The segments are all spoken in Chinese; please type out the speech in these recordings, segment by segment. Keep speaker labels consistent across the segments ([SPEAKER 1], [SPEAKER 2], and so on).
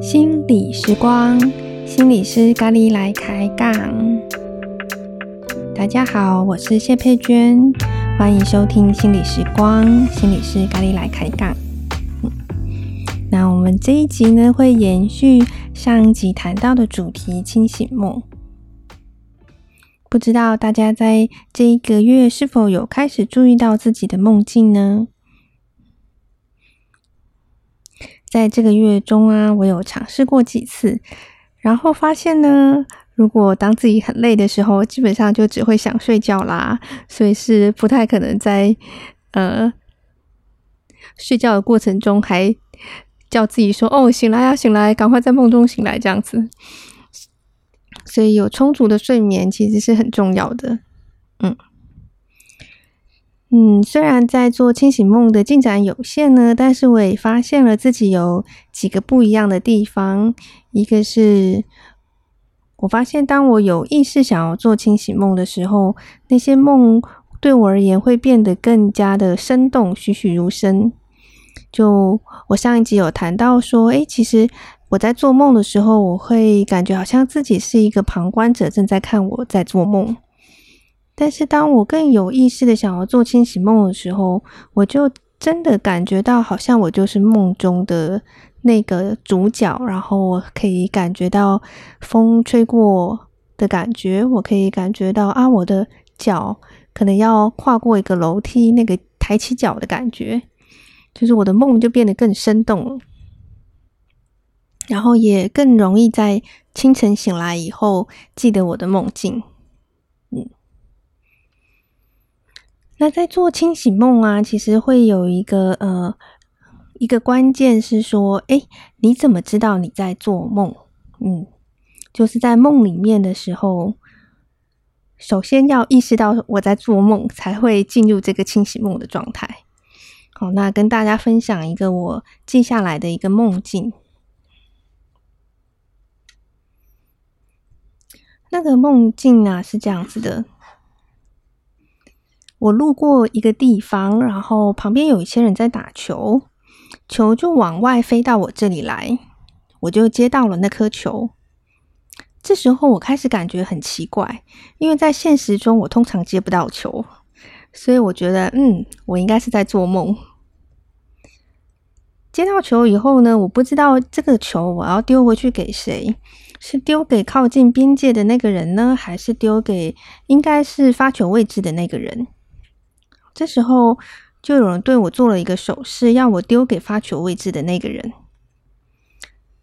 [SPEAKER 1] 心理时光，心理师咖喱来开杠。大家好，我是谢佩娟，欢迎收听心理时光，心理师咖喱来开杠。那我们这一集呢，会延续上集谈到的主题——清醒梦。不知道大家在这一个月是否有开始注意到自己的梦境呢？在这个月中啊，我有尝试过几次，然后发现呢，如果当自己很累的时候，基本上就只会想睡觉啦，所以是不太可能在呃睡觉的过程中还叫自己说：“哦，醒来呀，醒来，赶快在梦中醒来。”这样子。所以有充足的睡眠其实是很重要的，嗯。嗯，虽然在做清醒梦的进展有限呢，但是我也发现了自己有几个不一样的地方。一个是，我发现当我有意识想要做清醒梦的时候，那些梦对我而言会变得更加的生动，栩栩如生。就我上一集有谈到说，诶，其实我在做梦的时候，我会感觉好像自己是一个旁观者，正在看我在做梦。但是，当我更有意识的想要做清醒梦的时候，我就真的感觉到，好像我就是梦中的那个主角，然后我可以感觉到风吹过的感觉，我可以感觉到啊，我的脚可能要跨过一个楼梯，那个抬起脚的感觉，就是我的梦就变得更生动了，然后也更容易在清晨醒来以后记得我的梦境。嗯那在做清醒梦啊，其实会有一个呃一个关键是说，诶，你怎么知道你在做梦？嗯，就是在梦里面的时候，首先要意识到我在做梦，才会进入这个清醒梦的状态。好，那跟大家分享一个我记下来的一个梦境。那个梦境啊是这样子的。我路过一个地方，然后旁边有一些人在打球，球就往外飞到我这里来，我就接到了那颗球。这时候我开始感觉很奇怪，因为在现实中我通常接不到球，所以我觉得，嗯，我应该是在做梦。接到球以后呢，我不知道这个球我要丢回去给谁，是丢给靠近边界的那个人呢，还是丢给应该是发球位置的那个人？这时候，就有人对我做了一个手势，要我丢给发球位置的那个人。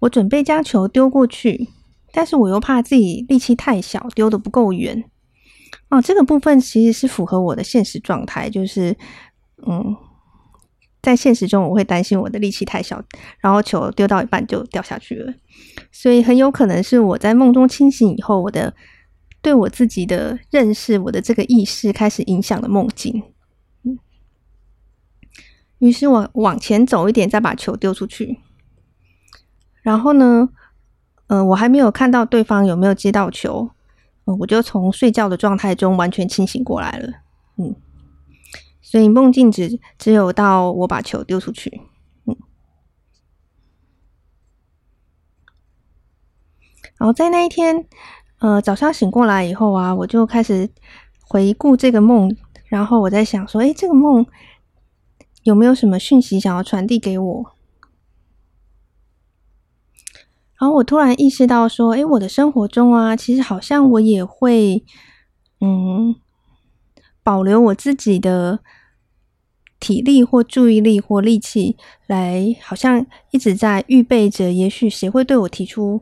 [SPEAKER 1] 我准备将球丢过去，但是我又怕自己力气太小，丢得不够远。哦，这个部分其实是符合我的现实状态，就是，嗯，在现实中我会担心我的力气太小，然后球丢到一半就掉下去了。所以很有可能是我在梦中清醒以后，我的对我自己的认识，我的这个意识开始影响了梦境。于是我往前走一点，再把球丢出去。然后呢，呃，我还没有看到对方有没有接到球，呃，我就从睡觉的状态中完全清醒过来了。嗯，所以梦境只只有到我把球丢出去。然后在那一天，呃，早上醒过来以后啊，我就开始回顾这个梦，然后我在想说，哎，这个梦。有没有什么讯息想要传递给我？然后我突然意识到说，哎，我的生活中啊，其实好像我也会，嗯，保留我自己的体力或注意力或力气，来好像一直在预备着，也许谁会对我提出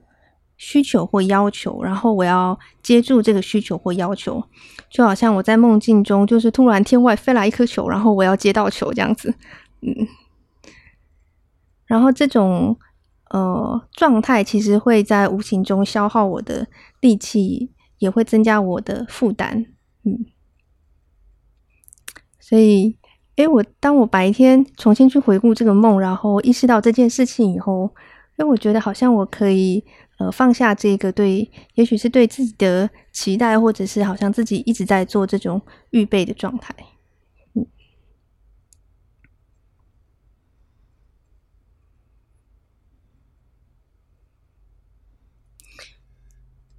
[SPEAKER 1] 需求或要求，然后我要接住这个需求或要求，就好像我在梦境中，就是突然天外飞来一颗球，然后我要接到球这样子，嗯，然后这种呃状态其实会在无形中消耗我的力气，也会增加我的负担，嗯，所以，诶，我当我白天重新去回顾这个梦，然后意识到这件事情以后，诶，我觉得好像我可以。呃放下这个对，也许是对自己的期待，或者是好像自己一直在做这种预备的状态。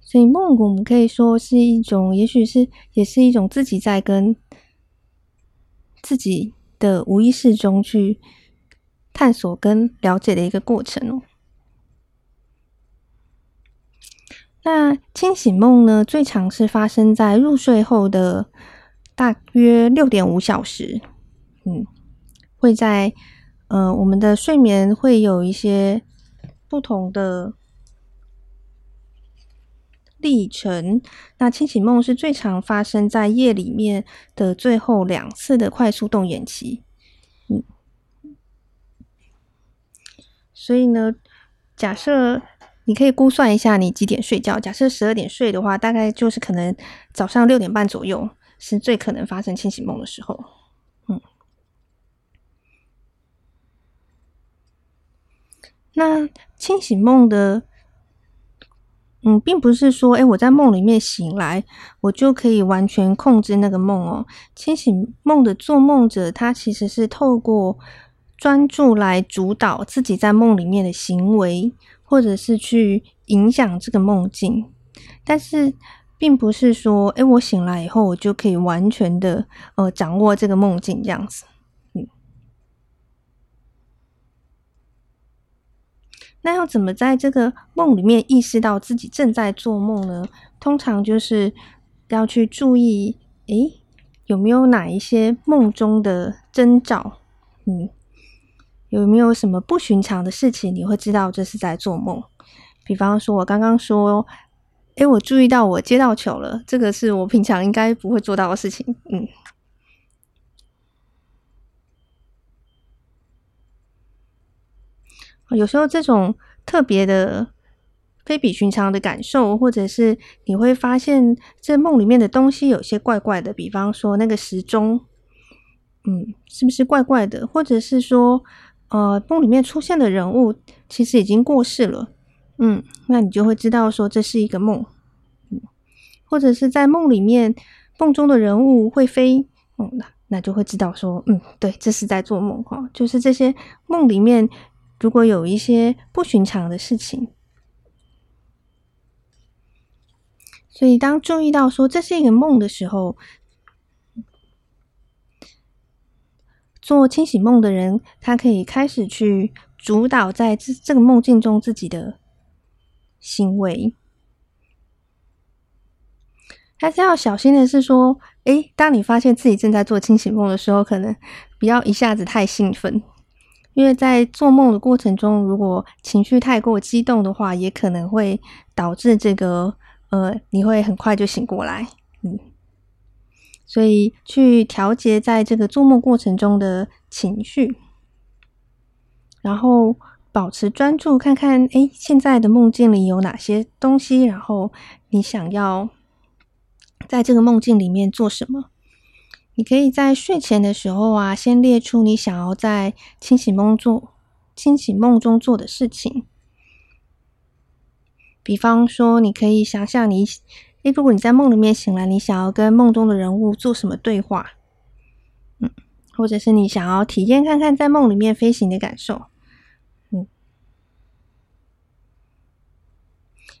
[SPEAKER 1] 所以梦，我们可以说是一种，也许是也是一种自己在跟自己的无意识中去。探索跟了解的一个过程哦。那清醒梦呢，最常是发生在入睡后的大约六点五小时。嗯，会在呃我们的睡眠会有一些不同的历程。那清醒梦是最常发生在夜里面的最后两次的快速动眼期。嗯所以呢，假设你可以估算一下你几点睡觉。假设十二点睡的话，大概就是可能早上六点半左右是最可能发生清醒梦的时候。嗯，那清醒梦的，嗯，并不是说，诶，我在梦里面醒来，我就可以完全控制那个梦哦。清醒梦的做梦者，他其实是透过。专注来主导自己在梦里面的行为，或者是去影响这个梦境，但是并不是说，哎，我醒来以后我就可以完全的呃掌握这个梦境这样子。嗯，那要怎么在这个梦里面意识到自己正在做梦呢？通常就是要去注意，哎，有没有哪一些梦中的征兆？嗯。有没有什么不寻常的事情？你会知道这是在做梦。比方说，我刚刚说，诶，我注意到我接到球了，这个是我平常应该不会做到的事情。嗯，有时候这种特别的、非比寻常的感受，或者是你会发现这梦里面的东西有些怪怪的。比方说，那个时钟，嗯，是不是怪怪的？或者是说，呃，梦里面出现的人物其实已经过世了，嗯，那你就会知道说这是一个梦，嗯，或者是在梦里面梦中的人物会飞，嗯，那那就会知道说，嗯，对，这是在做梦哈，就是这些梦里面如果有一些不寻常的事情，所以当注意到说这是一个梦的时候。做清醒梦的人，他可以开始去主导在这这个梦境中自己的行为。但是要小心的是说，诶，当你发现自己正在做清醒梦的时候，可能不要一下子太兴奋，因为在做梦的过程中，如果情绪太过激动的话，也可能会导致这个呃，你会很快就醒过来，嗯。所以，去调节在这个做梦过程中的情绪，然后保持专注，看看诶，现在的梦境里有哪些东西，然后你想要在这个梦境里面做什么？你可以在睡前的时候啊，先列出你想要在清醒梦做、清醒梦中做的事情。比方说，你可以想象你。诶，如果你在梦里面醒来，你想要跟梦中的人物做什么对话？嗯，或者是你想要体验看看在梦里面飞行的感受？嗯，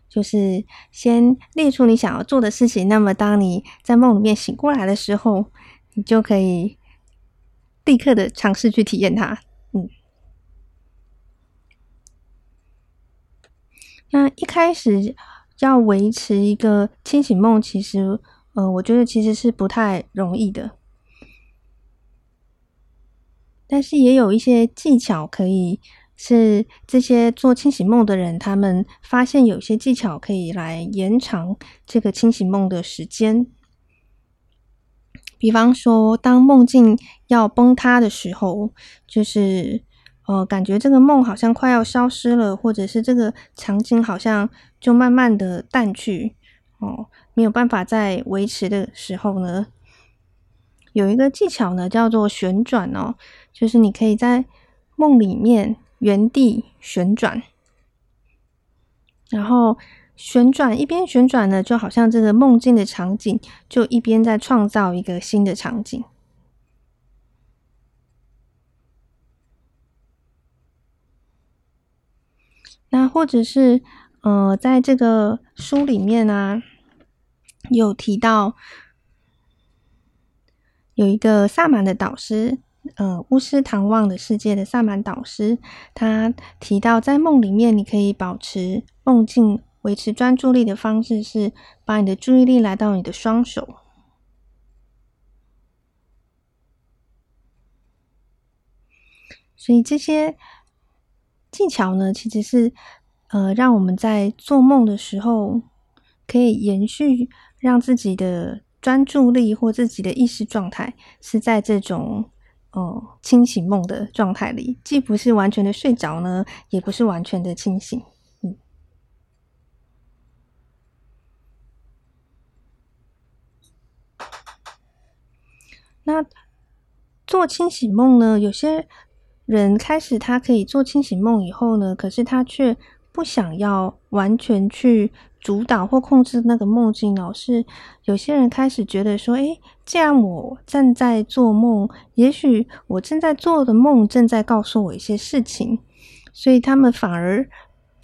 [SPEAKER 1] 就是先列出你想要做的事情。那么，当你在梦里面醒过来的时候，你就可以立刻的尝试去体验它。嗯，那一开始。要维持一个清醒梦，其实，呃，我觉得其实是不太容易的。但是也有一些技巧，可以是这些做清醒梦的人，他们发现有些技巧可以来延长这个清醒梦的时间。比方说，当梦境要崩塌的时候，就是。呃，感觉这个梦好像快要消失了，或者是这个场景好像就慢慢的淡去，哦，没有办法再维持的时候呢，有一个技巧呢，叫做旋转哦，就是你可以在梦里面原地旋转，然后旋转，一边旋转呢，就好像这个梦境的场景，就一边在创造一个新的场景。那或者是，呃，在这个书里面啊，有提到有一个萨满的导师，呃，巫师唐望的世界的萨满导师，他提到在梦里面，你可以保持梦境、维持专注力的方式是把你的注意力来到你的双手，所以这些。技巧呢，其实是呃，让我们在做梦的时候可以延续，让自己的专注力或自己的意识状态是在这种呃清醒梦的状态里，既不是完全的睡着呢，也不是完全的清醒。嗯，那做清醒梦呢，有些。人开始，他可以做清醒梦以后呢，可是他却不想要完全去主导或控制那个梦境。老是有些人开始觉得说：“诶，既然我正在做梦，也许我正在做的梦正在告诉我一些事情，所以他们反而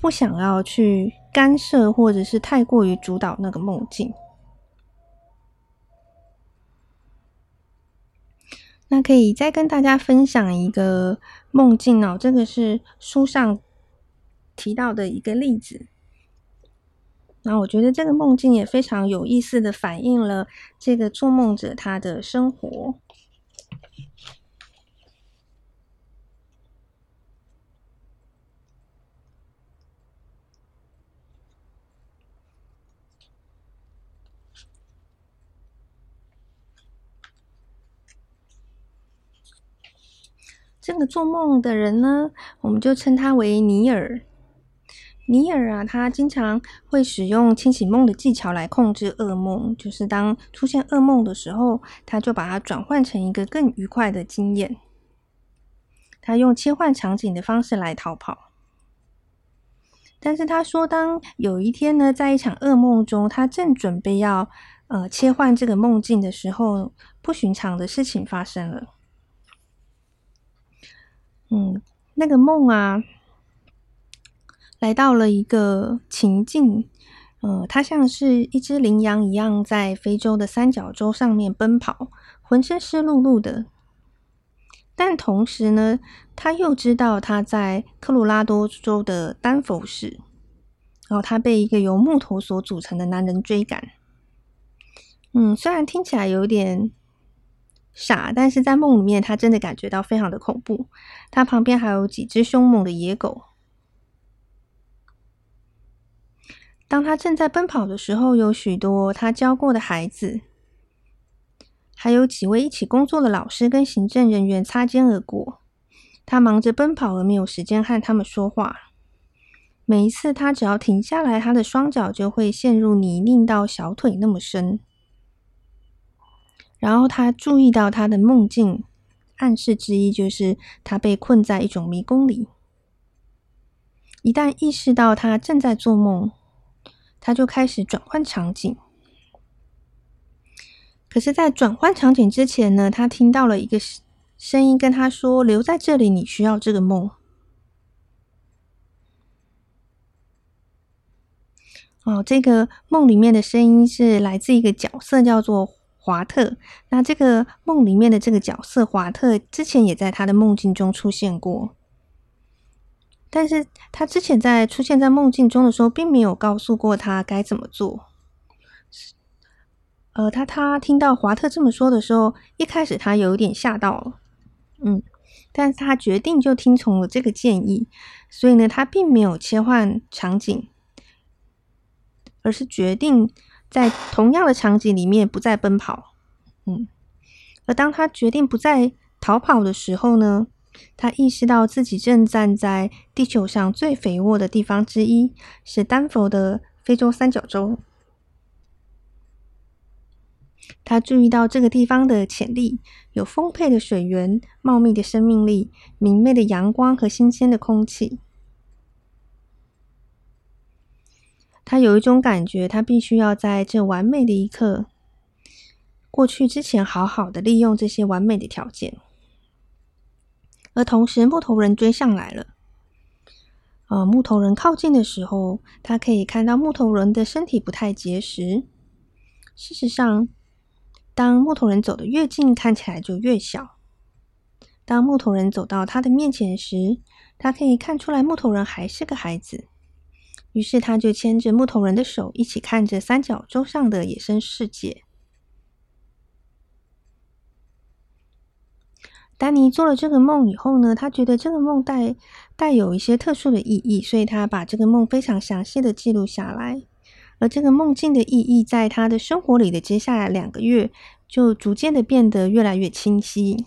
[SPEAKER 1] 不想要去干涉，或者是太过于主导那个梦境。”那可以再跟大家分享一个梦境哦，这个是书上提到的一个例子。那我觉得这个梦境也非常有意思的反映了这个做梦者他的生活。这个做梦的人呢，我们就称他为尼尔。尼尔啊，他经常会使用清醒梦的技巧来控制噩梦，就是当出现噩梦的时候，他就把它转换成一个更愉快的经验。他用切换场景的方式来逃跑。但是他说，当有一天呢，在一场噩梦中，他正准备要呃切换这个梦境的时候，不寻常的事情发生了。嗯，那个梦啊，来到了一个情境，呃，它像是一只羚羊一样，在非洲的三角洲上面奔跑，浑身湿漉漉的。但同时呢，他又知道他在科罗拉多州的丹佛市，然后他被一个由木头所组成的男人追赶。嗯，虽然听起来有点。傻，但是在梦里面，他真的感觉到非常的恐怖。他旁边还有几只凶猛的野狗。当他正在奔跑的时候，有许多他教过的孩子，还有几位一起工作的老师跟行政人员擦肩而过。他忙着奔跑，而没有时间和他们说话。每一次他只要停下来，他的双脚就会陷入泥泞到小腿那么深。然后他注意到他的梦境暗示之一，就是他被困在一种迷宫里。一旦意识到他正在做梦，他就开始转换场景。可是，在转换场景之前呢，他听到了一个声音跟他说：“留在这里，你需要这个梦。”哦，这个梦里面的声音是来自一个角色，叫做。华特，那这个梦里面的这个角色华特，之前也在他的梦境中出现过，但是他之前在出现在梦境中的时候，并没有告诉过他该怎么做。呃，他他听到华特这么说的时候，一开始他有点吓到了，嗯，但是他决定就听从了这个建议，所以呢，他并没有切换场景，而是决定。在同样的场景里面不再奔跑，嗯，而当他决定不再逃跑的时候呢，他意识到自己正站在地球上最肥沃的地方之一，是丹佛的非洲三角洲。他注意到这个地方的潜力，有丰沛的水源、茂密的生命力、明媚的阳光和新鲜的空气。他有一种感觉，他必须要在这完美的一刻过去之前，好好的利用这些完美的条件。而同时，木头人追上来了。呃，木头人靠近的时候，他可以看到木头人的身体不太结实。事实上，当木头人走得越近，看起来就越小。当木头人走到他的面前时，他可以看出来木头人还是个孩子。于是，他就牵着木头人的手，一起看着三角洲上的野生世界。丹尼做了这个梦以后呢，他觉得这个梦带带有一些特殊的意义，所以他把这个梦非常详细的记录下来。而这个梦境的意义，在他的生活里的接下来两个月，就逐渐的变得越来越清晰。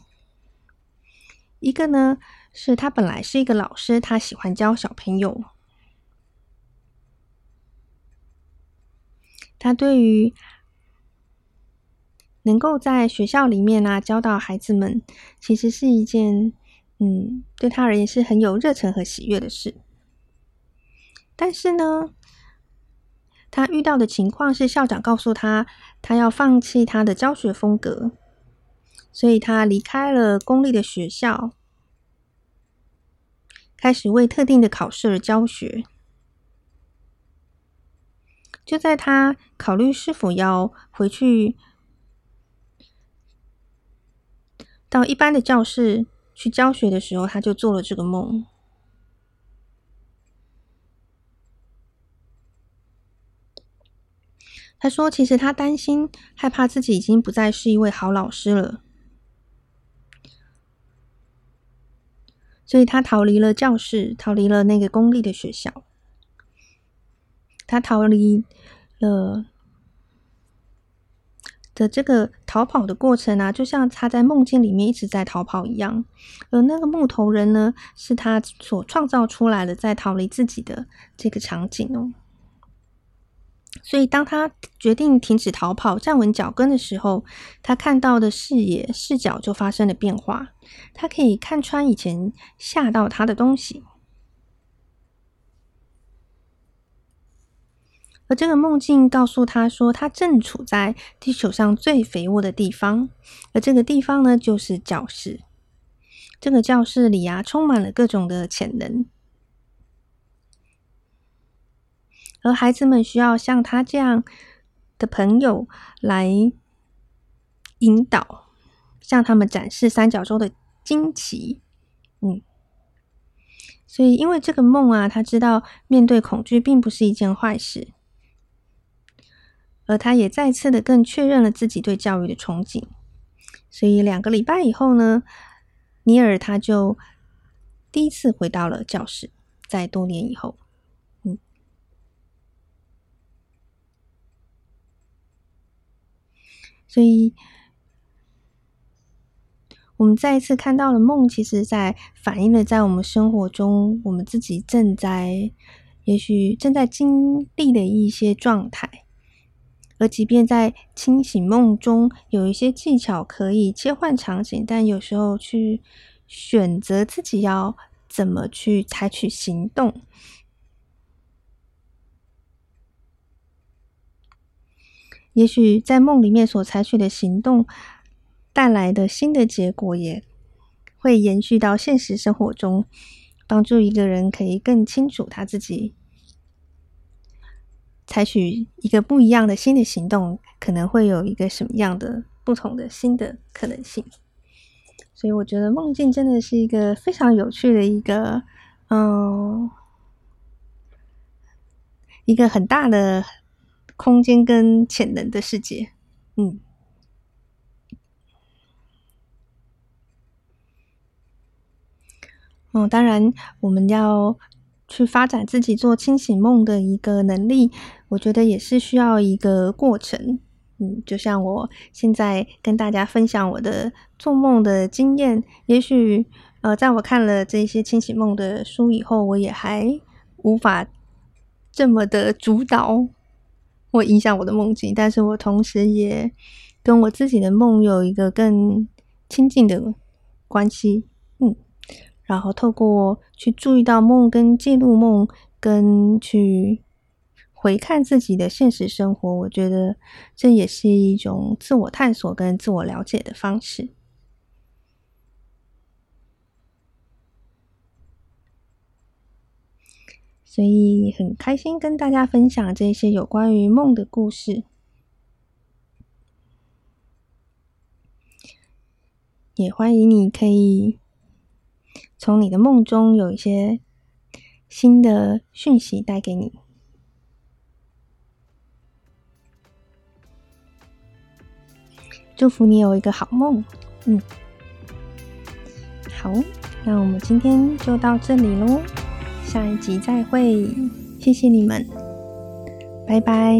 [SPEAKER 1] 一个呢，是他本来是一个老师，他喜欢教小朋友。他对于能够在学校里面啊教导孩子们，其实是一件嗯，对他而言是很有热忱和喜悦的事。但是呢，他遇到的情况是，校长告诉他，他要放弃他的教学风格，所以他离开了公立的学校，开始为特定的考试而教学。就在他考虑是否要回去到一般的教室去教学的时候，他就做了这个梦。他说：“其实他担心、害怕自己已经不再是一位好老师了，所以他逃离了教室，逃离了那个公立的学校。他逃离了的这个逃跑的过程啊，就像他在梦境里面一直在逃跑一样。而那个木头人呢，是他所创造出来的，在逃离自己的这个场景哦。”所以，当他决定停止逃跑、站稳脚跟的时候，他看到的视野视角就发生了变化。他可以看穿以前吓到他的东西，而这个梦境告诉他说，他正处在地球上最肥沃的地方，而这个地方呢，就是教室。这个教室里啊，充满了各种的潜能。而孩子们需要像他这样的朋友来引导，向他们展示三角洲的惊奇。嗯，所以因为这个梦啊，他知道面对恐惧并不是一件坏事，而他也再次的更确认了自己对教育的憧憬。所以两个礼拜以后呢，尼尔他就第一次回到了教室，在多年以后。嗯所以，我们再一次看到了梦，其实在反映了在我们生活中，我们自己正在，也许正在经历的一些状态。而即便在清醒梦中，有一些技巧可以切换场景，但有时候去选择自己要怎么去采取行动。也许在梦里面所采取的行动带来的新的结果，也会延续到现实生活中，帮助一个人可以更清楚他自己采取一个不一样的新的行动，可能会有一个什么样的不同的新的可能性。所以，我觉得梦境真的是一个非常有趣的一个，嗯，一个很大的。空间跟潜能的世界，嗯，哦，当然，我们要去发展自己做清醒梦的一个能力，我觉得也是需要一个过程。嗯，就像我现在跟大家分享我的做梦的经验，也许呃，在我看了这些清醒梦的书以后，我也还无法这么的主导。或影响我的梦境，但是我同时也跟我自己的梦有一个更亲近的关系，嗯，然后透过去注意到梦跟记录梦跟去回看自己的现实生活，我觉得这也是一种自我探索跟自我了解的方式。所以很开心跟大家分享这些有关于梦的故事，也欢迎你可以从你的梦中有一些新的讯息带给你。祝福你有一个好梦，嗯，好，那我们今天就到这里喽，下一集再会，谢谢你们，拜拜。